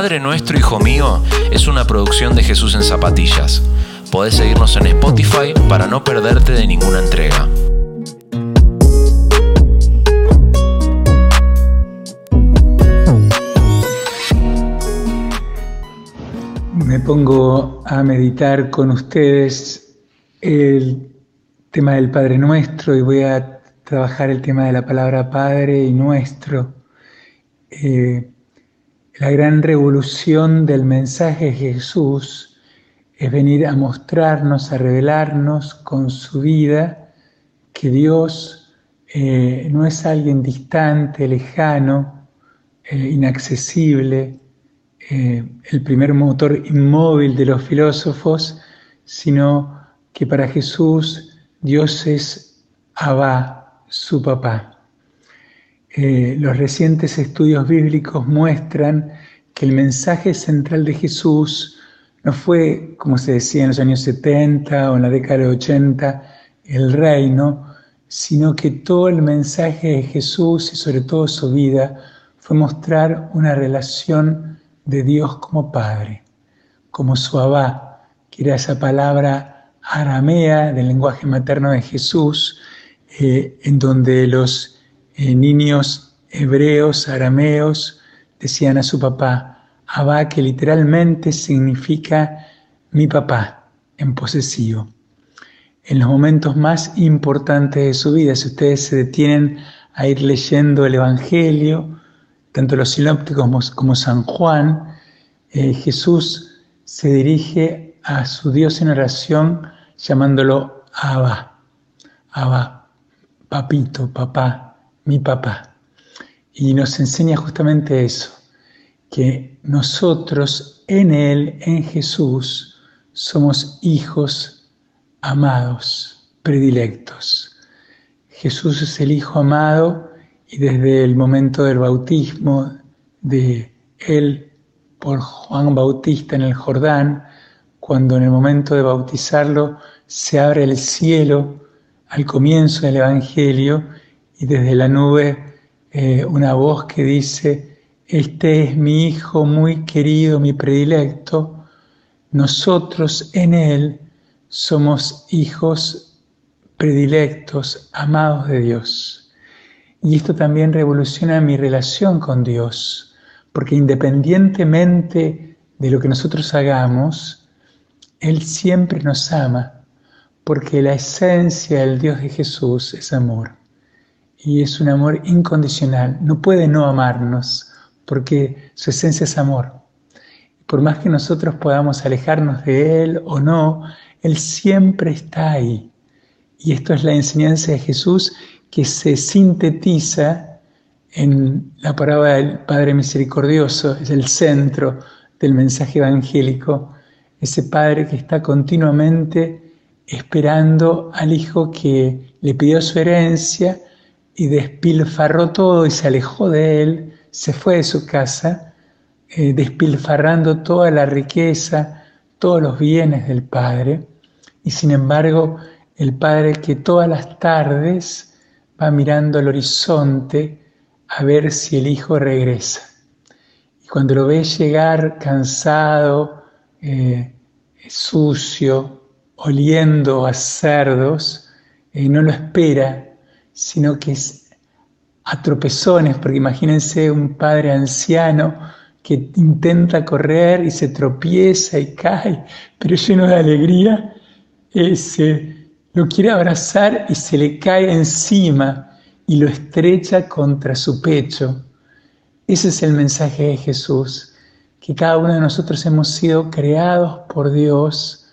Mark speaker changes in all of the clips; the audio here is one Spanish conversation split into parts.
Speaker 1: Padre Nuestro Hijo Mío es una producción de Jesús en Zapatillas. Podés seguirnos en Spotify para no perderte de ninguna entrega.
Speaker 2: Me pongo a meditar con ustedes el tema del Padre Nuestro y voy a trabajar el tema de la palabra Padre y Nuestro. Eh, la gran revolución del mensaje de Jesús es venir a mostrarnos, a revelarnos con su vida que Dios eh, no es alguien distante, lejano, eh, inaccesible, eh, el primer motor inmóvil de los filósofos, sino que para Jesús Dios es Abba, su papá. Eh, los recientes estudios bíblicos muestran que el mensaje central de Jesús no fue, como se decía en los años 70 o en la década de 80, el reino, sino que todo el mensaje de Jesús y sobre todo su vida fue mostrar una relación de Dios como Padre, como su Abba, que era esa palabra aramea del lenguaje materno de Jesús, eh, en donde los eh, niños hebreos, arameos, decían a su papá, Abba, que literalmente significa mi papá en posesivo. En los momentos más importantes de su vida, si ustedes se detienen a ir leyendo el Evangelio, tanto los sinópticos como San Juan, eh, Jesús se dirige a su Dios en oración llamándolo Abba, Abba, papito, papá, mi papá. Y nos enseña justamente eso, que nosotros en Él, en Jesús, somos hijos amados, predilectos. Jesús es el Hijo amado y desde el momento del bautismo de Él por Juan Bautista en el Jordán, cuando en el momento de bautizarlo se abre el cielo al comienzo del Evangelio y desde la nube eh, una voz que dice, este es mi Hijo muy querido, mi predilecto, nosotros en Él somos hijos predilectos, amados de Dios. Y esto también revoluciona mi relación con Dios, porque independientemente de lo que nosotros hagamos, Él siempre nos ama, porque la esencia del Dios de Jesús es amor y es un amor incondicional. No puede no amarnos porque su esencia es amor. Por más que nosotros podamos alejarnos de Él o no, Él siempre está ahí. Y esto es la enseñanza de Jesús que se sintetiza en la parábola del Padre Misericordioso, es el centro del mensaje evangélico, ese Padre que está continuamente esperando al Hijo que le pidió su herencia, y despilfarró todo y se alejó de él, se fue de su casa, eh, despilfarrando toda la riqueza, todos los bienes del Padre. Y sin embargo, el Padre que todas las tardes va mirando al horizonte a ver si el Hijo regresa. Y cuando lo ve llegar cansado, eh, sucio, oliendo a cerdos, eh, no lo espera sino que es a tropezones, porque imagínense un padre anciano que intenta correr y se tropieza y cae, pero lleno de alegría, ese, lo quiere abrazar y se le cae encima y lo estrecha contra su pecho. Ese es el mensaje de Jesús, que cada uno de nosotros hemos sido creados por Dios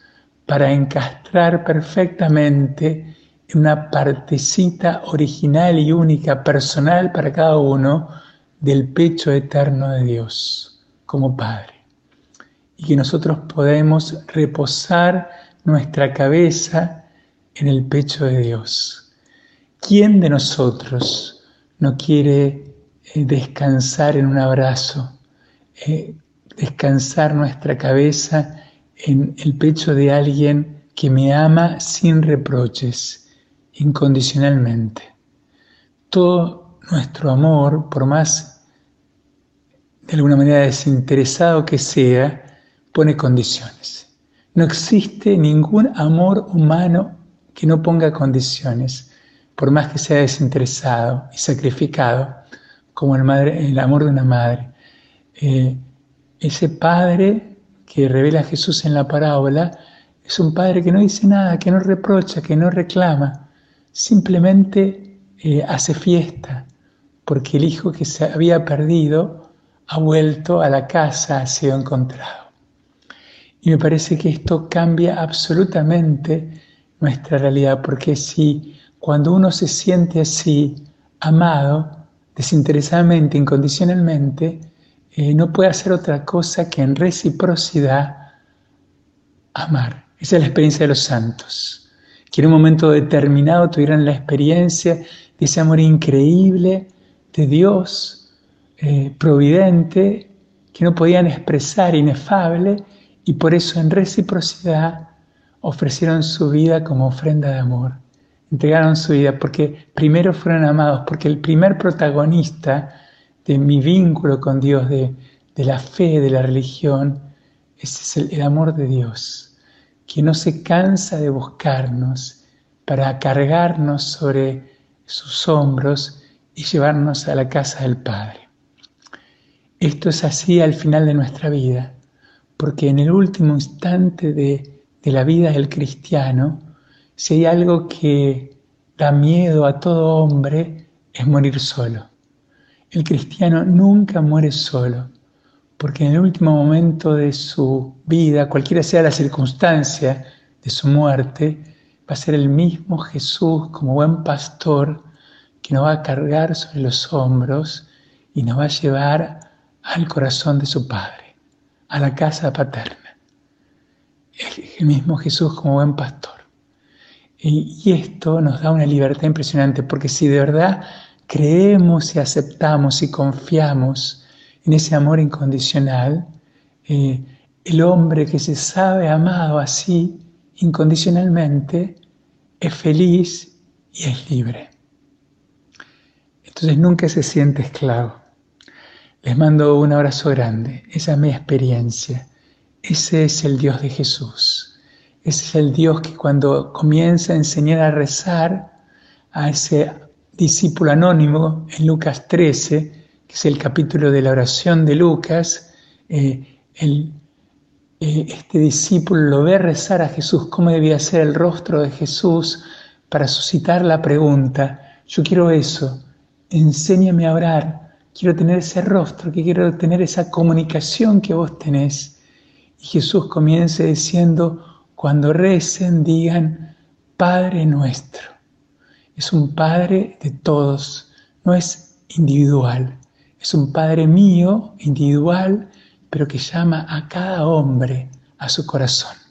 Speaker 2: para encastrar perfectamente una partecita original y única, personal para cada uno, del pecho eterno de Dios como Padre. Y que nosotros podemos reposar nuestra cabeza en el pecho de Dios. ¿Quién de nosotros no quiere eh, descansar en un abrazo, eh, descansar nuestra cabeza en el pecho de alguien que me ama sin reproches? Incondicionalmente. Todo nuestro amor, por más de alguna manera desinteresado que sea, pone condiciones. No existe ningún amor humano que no ponga condiciones, por más que sea desinteresado y sacrificado, como el, madre, amor de una madre. Eh, ese padre que revela a Jesús en la parábola es un padre que no dice nada, que no reprocha, que no reclama, simplemente eh, hace fiesta, porque el hijo que se había perdido ha vuelto a la casa, ha sido encontrado. Y me parece que esto cambia absolutamente nuestra realidad, porque si cuando uno se siente así, amado, desinteresadamente, incondicionalmente, eh, no puede hacer otra cosa que en reciprocidad amar. Esa es la experiencia de los santos, que en un momento determinado tuvieran la experiencia de ese amor increíble de Dios, eh, providente, que no podían expresar, inefable, y por eso en reciprocidad ofrecieron su vida como ofrenda de amor. Entregaron su vida porque primero fueron amados, porque el primer protagonista de mi vínculo con Dios, de, la fe, de la religión, es el amor de Dios, que no se cansa de buscarnos para cargarnos sobre sus hombros y llevarnos a la casa del Padre. Esto es así al final de nuestra vida, porque en el último instante de, de la vida del cristiano, si hay algo que da miedo a todo hombre, es morir solo. El cristiano nunca muere solo, porque en el último momento de su vida, cualquiera sea la circunstancia de su muerte, va a ser el mismo Jesús como buen pastor que nos va a cargar sobre los hombros y nos va a llevar al corazón de su Padre, a la casa paterna. El mismo Jesús como buen pastor. Y, esto nos da una libertad impresionante, porque si de verdad creemos y aceptamos y confiamos en ese amor incondicional, eh, el hombre que se sabe amado así, incondicionalmente, es feliz y es libre. Entonces nunca se siente esclavo. Les mando un abrazo grande. Esa es mi experiencia. Ese es el Dios de Jesús. Ese es el Dios que cuando comienza a enseñar a rezar a ese discípulo anónimo en Lucas 13, que es el capítulo de la oración de Lucas, eh, eh, este discípulo lo ve rezar a Jesús, cómo debía ser el rostro de Jesús para suscitar la pregunta, yo quiero eso, enséñame a orar, quiero tener ese rostro, que quiero tener esa comunicación que vos tenés. Y Jesús comienza diciendo, cuando recen, digan, Padre nuestro es un Padre de todos, no es individual, es un Padre mío, individual, pero que llama a cada hombre a su corazón.